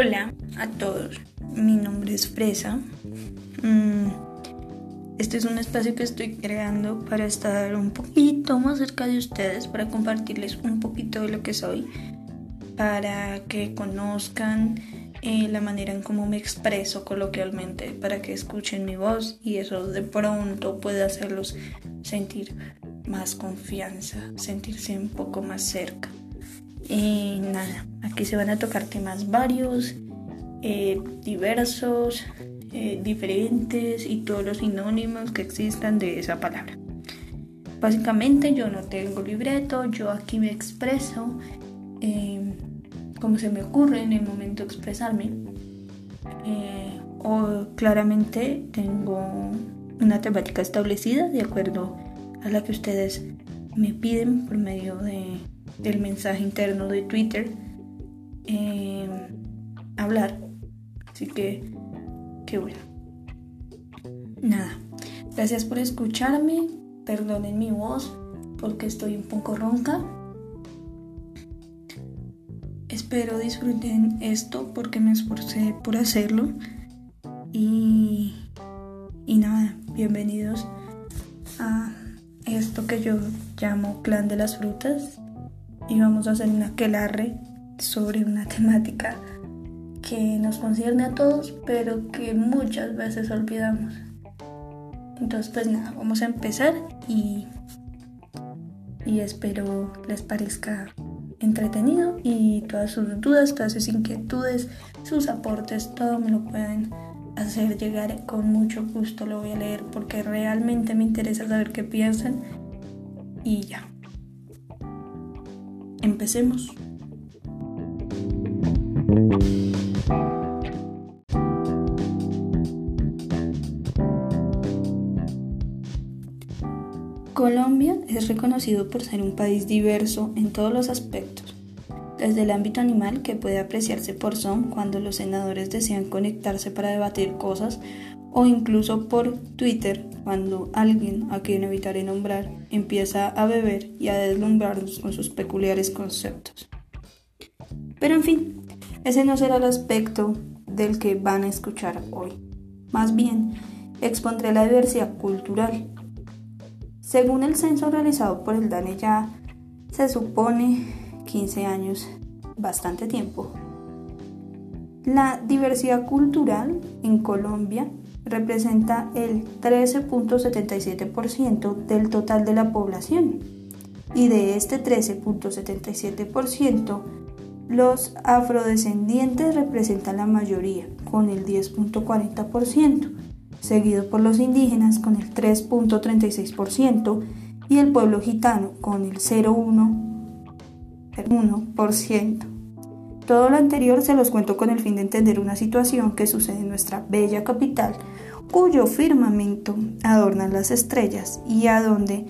Hola a todos, mi nombre es Fresa. Mm, este es un espacio que estoy creando para estar un poquito más cerca de ustedes, para compartirles un poquito de lo que soy, para que conozcan eh, la manera en cómo me expreso coloquialmente, para que escuchen mi voz y eso de pronto puede hacerlos sentir más confianza, sentirse un poco más cerca. Nada, aquí se van a tocar temas varios, eh, diversos, eh, diferentes y todos los sinónimos que existan de esa palabra. Básicamente yo no tengo libreto, yo aquí me expreso em, como se me ocurre en el momento de expresarme. Eh, o claramente tengo una temática establecida de acuerdo a la que ustedes me piden por medio de del mensaje interno de Twitter eh, hablar. Así que, qué bueno. Nada, gracias por escucharme. Perdonen mi voz porque estoy un poco ronca. Espero disfruten esto porque me esforcé por hacerlo. Y, y nada, bienvenidos a esto que yo llamo Clan de las Frutas y vamos a hacer una aquelarre sobre una temática que nos concierne a todos, pero que muchas veces olvidamos. Entonces, pues nada, vamos a empezar y, y espero les parezca entretenido y todas sus dudas, todas sus inquietudes, sus aportes, todo me lo pueden hacer llegar con mucho gusto. Lo voy a leer porque realmente me interesa saber qué piensan y ya. Empecemos. Colombia es reconocido por ser un país diverso en todos los aspectos, desde el ámbito animal que puede apreciarse por son cuando los senadores desean conectarse para debatir cosas o incluso por Twitter cuando alguien, a quien evitaré nombrar, empieza a beber y a deslumbrarnos con sus peculiares conceptos. Pero en fin, ese no será el aspecto del que van a escuchar hoy. Más bien, expondré la diversidad cultural. Según el censo realizado por el DANE ya se supone 15 años, bastante tiempo. La diversidad cultural en Colombia representa el 13.77% del total de la población y de este 13.77% los afrodescendientes representan la mayoría con el 10.40%, seguido por los indígenas con el 3.36% y el pueblo gitano con el 0.1%. Todo lo anterior se los cuento con el fin de entender una situación que sucede en nuestra bella capital, cuyo firmamento adornan las estrellas y a donde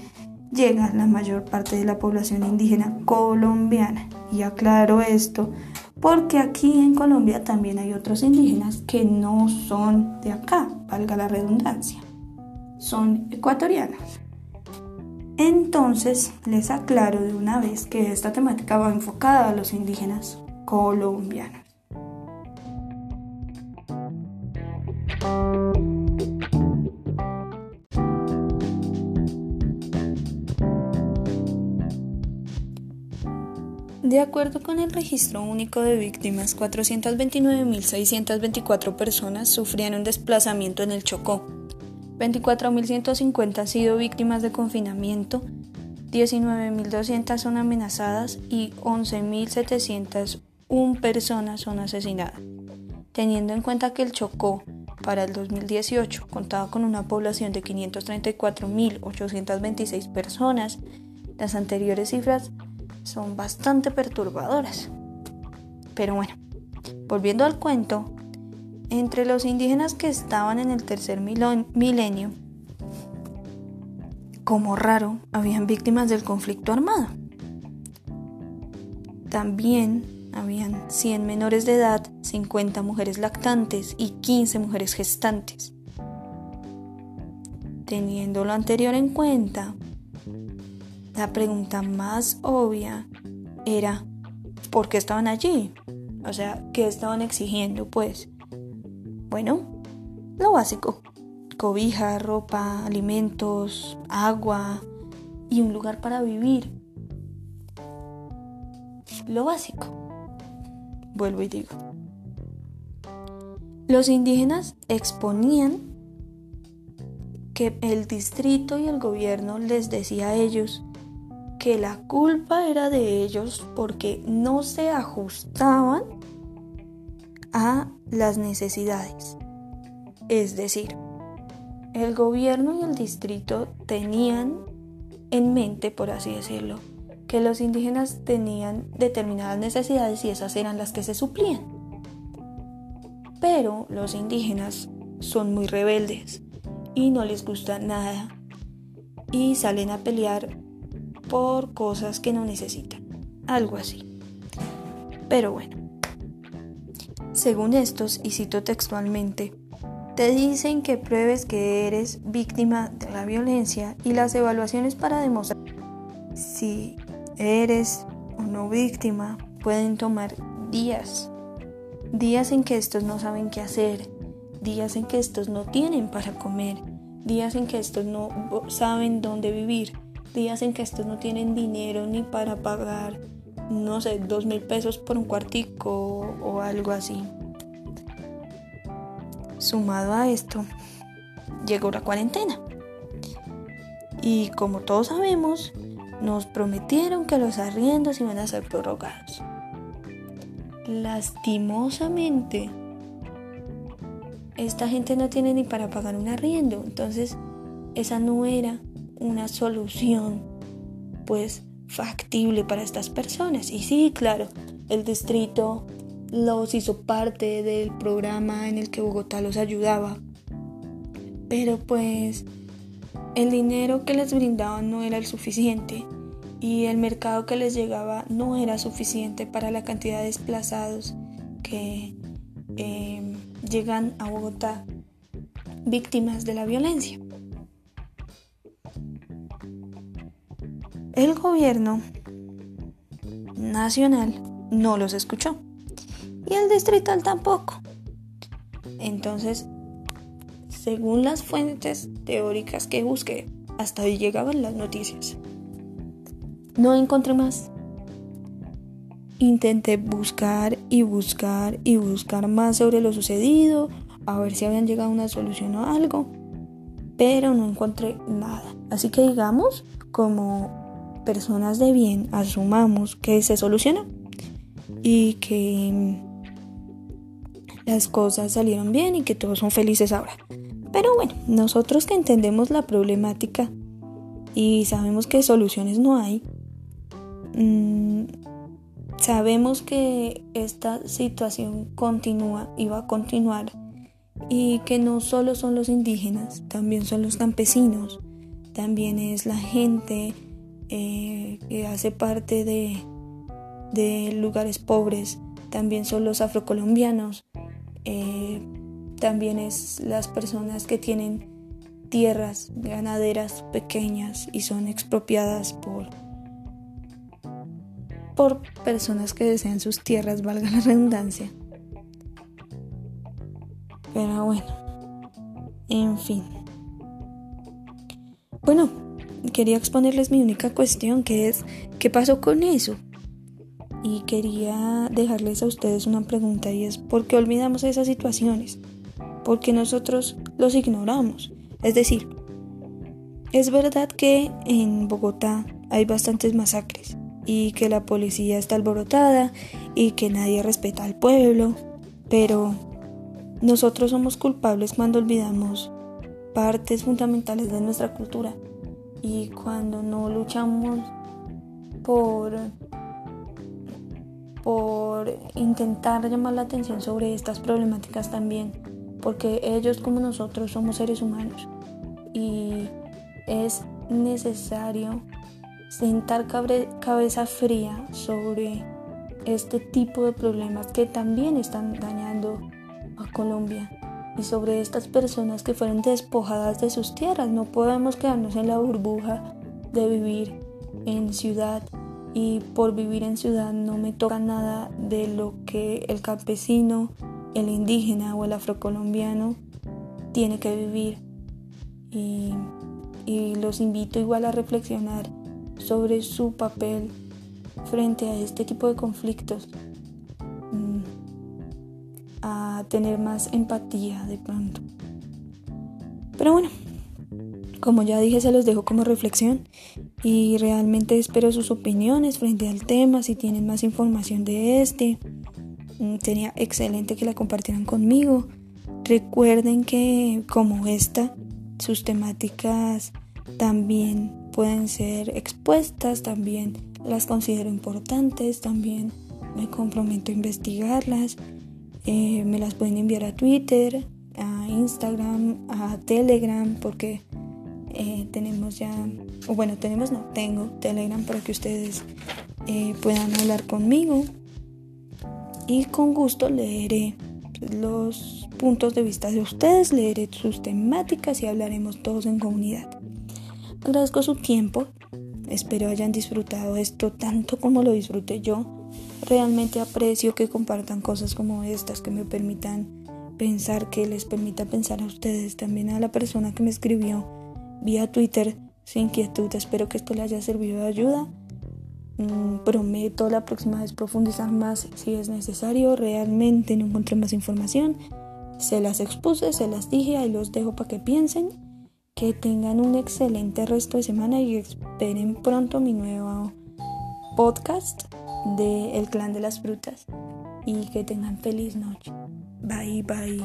llega la mayor parte de la población indígena colombiana. Y aclaro esto porque aquí en Colombia también hay otros indígenas que no son de acá, valga la redundancia, son ecuatorianos. Entonces les aclaro de una vez que esta temática va enfocada a los indígenas colombianos. De acuerdo con el registro único de víctimas, 429.624 personas sufrieron desplazamiento en el Chocó, 24.150 han sido víctimas de confinamiento, 19.200 son amenazadas y 11.700 un personas son asesinadas. Teniendo en cuenta que el Chocó para el 2018 contaba con una población de 534.826 personas, las anteriores cifras son bastante perturbadoras. Pero bueno, volviendo al cuento, entre los indígenas que estaban en el tercer milenio, como raro, habían víctimas del conflicto armado. También habían 100 menores de edad, 50 mujeres lactantes y 15 mujeres gestantes. Teniendo lo anterior en cuenta, la pregunta más obvia era ¿por qué estaban allí? O sea, ¿qué estaban exigiendo? Pues, bueno, lo básico. Cobija, ropa, alimentos, agua y un lugar para vivir. Lo básico. Vuelvo y digo. Los indígenas exponían que el distrito y el gobierno les decía a ellos que la culpa era de ellos porque no se ajustaban a las necesidades. Es decir, el gobierno y el distrito tenían en mente, por así decirlo, que los indígenas tenían determinadas necesidades y esas eran las que se suplían. Pero los indígenas son muy rebeldes y no les gusta nada y salen a pelear por cosas que no necesitan. Algo así. Pero bueno. Según estos, y cito textualmente, te dicen que pruebes que eres víctima de la violencia y las evaluaciones para demostrar si eres o no víctima pueden tomar días. Días en que estos no saben qué hacer, días en que estos no tienen para comer, días en que estos no saben dónde vivir, días en que estos no tienen dinero ni para pagar, no sé, dos mil pesos por un cuartico o algo así. Sumado a esto, llegó la cuarentena. Y como todos sabemos, nos prometieron que los arriendos iban a ser prorrogados. Lastimosamente, esta gente no tiene ni para pagar un arriendo, entonces esa no era una solución pues factible para estas personas. Y sí, claro, el distrito los hizo parte del programa en el que Bogotá los ayudaba. Pero pues el dinero que les brindaban no era el suficiente y el mercado que les llegaba no era suficiente para la cantidad de desplazados que em, llegan a Bogotá víctimas de la violencia. El gobierno nacional no los escuchó y el distrital tampoco. Entonces, según las fuentes teóricas que busqué, hasta ahí llegaban las noticias. No encontré más. Intenté buscar y buscar y buscar más sobre lo sucedido, a ver si habían llegado a una solución o algo, pero no encontré nada. Así que digamos, como personas de bien, asumamos que se solucionó y que las cosas salieron bien y que todos son felices ahora. Pero bueno, nosotros que entendemos la problemática y sabemos que soluciones no hay, mm, sabemos que esta situación continúa y va a continuar y que no solo son los indígenas, también son los campesinos, también es la gente eh, que hace parte de, de, lugares pobres, también son los afrocolombianos, eh, también es las personas que tienen tierras ganaderas pequeñas y son expropiadas por por personas que desean sus tierras, valga la redundancia. Pero bueno, en fin. Bueno, quería exponerles mi única cuestión, que es, ¿qué pasó con eso? Y quería dejarles a ustedes una pregunta y es, ¿por qué olvidamos esas situaciones? Porque nosotros los ignoramos. Es decir, es verdad que en Bogotá hay bastantes masacres, y que la policía está alborotada y que nadie respeta al pueblo, pero nosotros somos culpables cuando olvidamos partes fundamentales de nuestra cultura y cuando no luchamos por por intentar llamar la atención sobre estas problemáticas también, porque ellos como nosotros somos seres humanos y es necesario sentar cabeza fría sobre este tipo de problemas que también están dañando a Colombia y sobre estas personas que fueron despojadas de sus tierras. No podemos quedarnos en la burbuja de vivir en ciudad y por vivir en ciudad no me toca nada de lo que el campesino, el indígena o el afrocolombiano tiene que vivir. Y, los invito igual a reflexionar sobre su papel frente a este tipo de conflictos, mm, a tener más empatía de pronto. Pero bueno, como ya dije, se los dejo como reflexión y realmente espero sus opiniones frente al tema, si tienen más información de este. Mm, sería excelente que la compartieran conmigo. Recuerden que como esta, sus temáticas también pueden ser expuestas, también las considero importantes, también me comprometo a investigarlas. Eh, me las pueden enviar a Twitter, a Instagram, a Telegram, porque eh, tenemos ya, o bueno, tenemos, no, tengo Telegram para que ustedes eh, puedan hablar conmigo y con gusto leeré los puntos de vista de ustedes, leeré sus temáticas y hablaremos todos en comunidad. Agradezco su tiempo, espero hayan disfrutado esto tanto como lo disfruté yo. Realmente aprecio que compartan cosas como estas que me permitan pensar, que les permita pensar a ustedes, también a la persona que me escribió vía Twitter sin inquietud. Espero que esto le haya servido de ayuda. Mm, prometo la próxima vez profundizar más si es necesario. Realmente no encontré más información. Se las expuse, se las dije, ahí los dejo para que piensen. Que tengan un excelente resto de semana y esperen pronto mi nuevo podcast de El Clan de las Frutas. Y que tengan feliz noche. Bye bye.